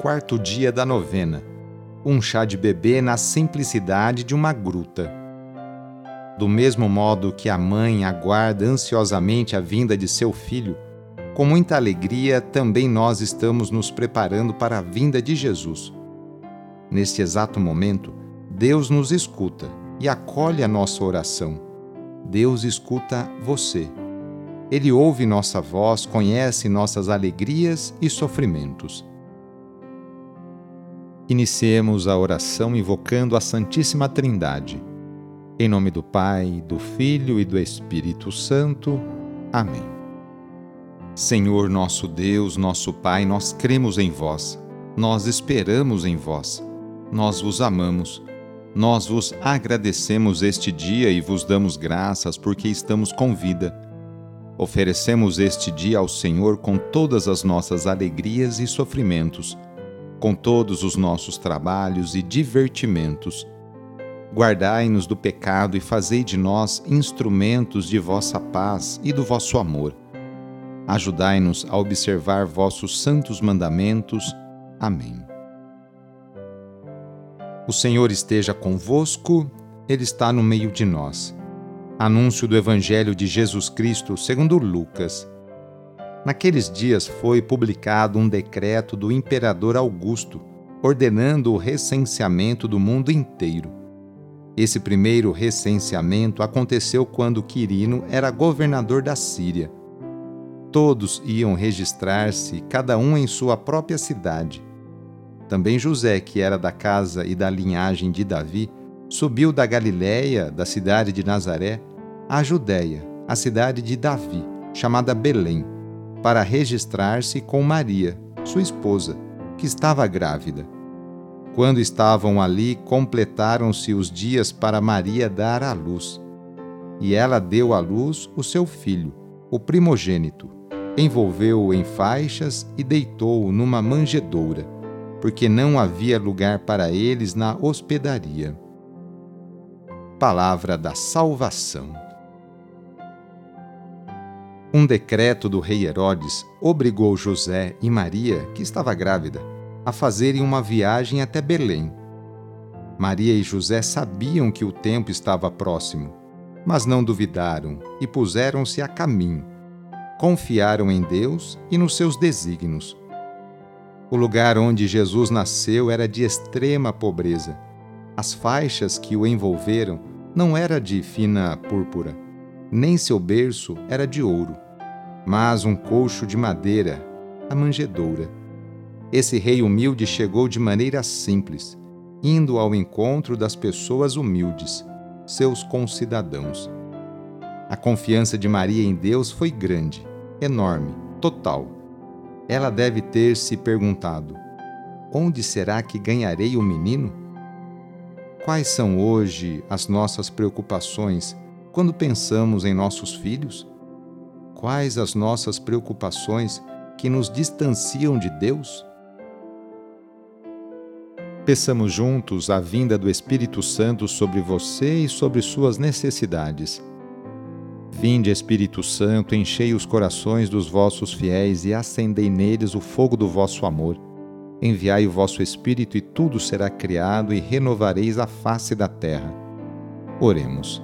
quarto dia da novena. Um chá de bebê na simplicidade de uma gruta. Do mesmo modo que a mãe aguarda ansiosamente a vinda de seu filho, com muita alegria também nós estamos nos preparando para a vinda de Jesus. Neste exato momento, Deus nos escuta e acolhe a nossa oração. Deus escuta você. Ele ouve nossa voz, conhece nossas alegrias e sofrimentos. Iniciemos a oração invocando a Santíssima Trindade. Em nome do Pai, do Filho e do Espírito Santo. Amém. Senhor nosso Deus, nosso Pai, nós cremos em vós, nós esperamos em vós, nós vos amamos, nós vos agradecemos este dia e vos damos graças porque estamos com vida. Oferecemos este dia ao Senhor com todas as nossas alegrias e sofrimentos com todos os nossos trabalhos e divertimentos. Guardai-nos do pecado e fazei de nós instrumentos de vossa paz e do vosso amor. Ajudai-nos a observar vossos santos mandamentos. Amém. O Senhor esteja convosco, Ele está no meio de nós. Anúncio do Evangelho de Jesus Cristo segundo Lucas. Naqueles dias foi publicado um decreto do imperador Augusto, ordenando o recenseamento do mundo inteiro. Esse primeiro recenseamento aconteceu quando Quirino era governador da Síria. Todos iam registrar-se, cada um em sua própria cidade. Também José, que era da casa e da linhagem de Davi, subiu da Galiléia, da cidade de Nazaré, à Judéia, a cidade de Davi, chamada Belém para registrar-se com Maria, sua esposa, que estava grávida. Quando estavam ali, completaram-se os dias para Maria dar à luz. E ela deu à luz o seu filho, o primogênito, envolveu-o em faixas e deitou-o numa manjedoura, porque não havia lugar para eles na hospedaria. Palavra da Salvação. Um decreto do rei Herodes obrigou José e Maria, que estava grávida, a fazerem uma viagem até Belém. Maria e José sabiam que o tempo estava próximo, mas não duvidaram e puseram-se a caminho. Confiaram em Deus e nos seus desígnios. O lugar onde Jesus nasceu era de extrema pobreza. As faixas que o envolveram não era de fina púrpura, nem seu berço era de ouro mas um colcho de madeira, a manjedoura. Esse rei humilde chegou de maneira simples, indo ao encontro das pessoas humildes, seus concidadãos. A confiança de Maria em Deus foi grande, enorme, total. Ela deve ter se perguntado: onde será que ganharei o menino? Quais são hoje as nossas preocupações quando pensamos em nossos filhos? quais as nossas preocupações que nos distanciam de Deus? Peçamos juntos a vinda do Espírito Santo sobre você e sobre suas necessidades. Vinde, Espírito Santo, enchei os corações dos vossos fiéis e acendei neles o fogo do vosso amor. Enviai o vosso Espírito e tudo será criado e renovareis a face da terra. Oremos.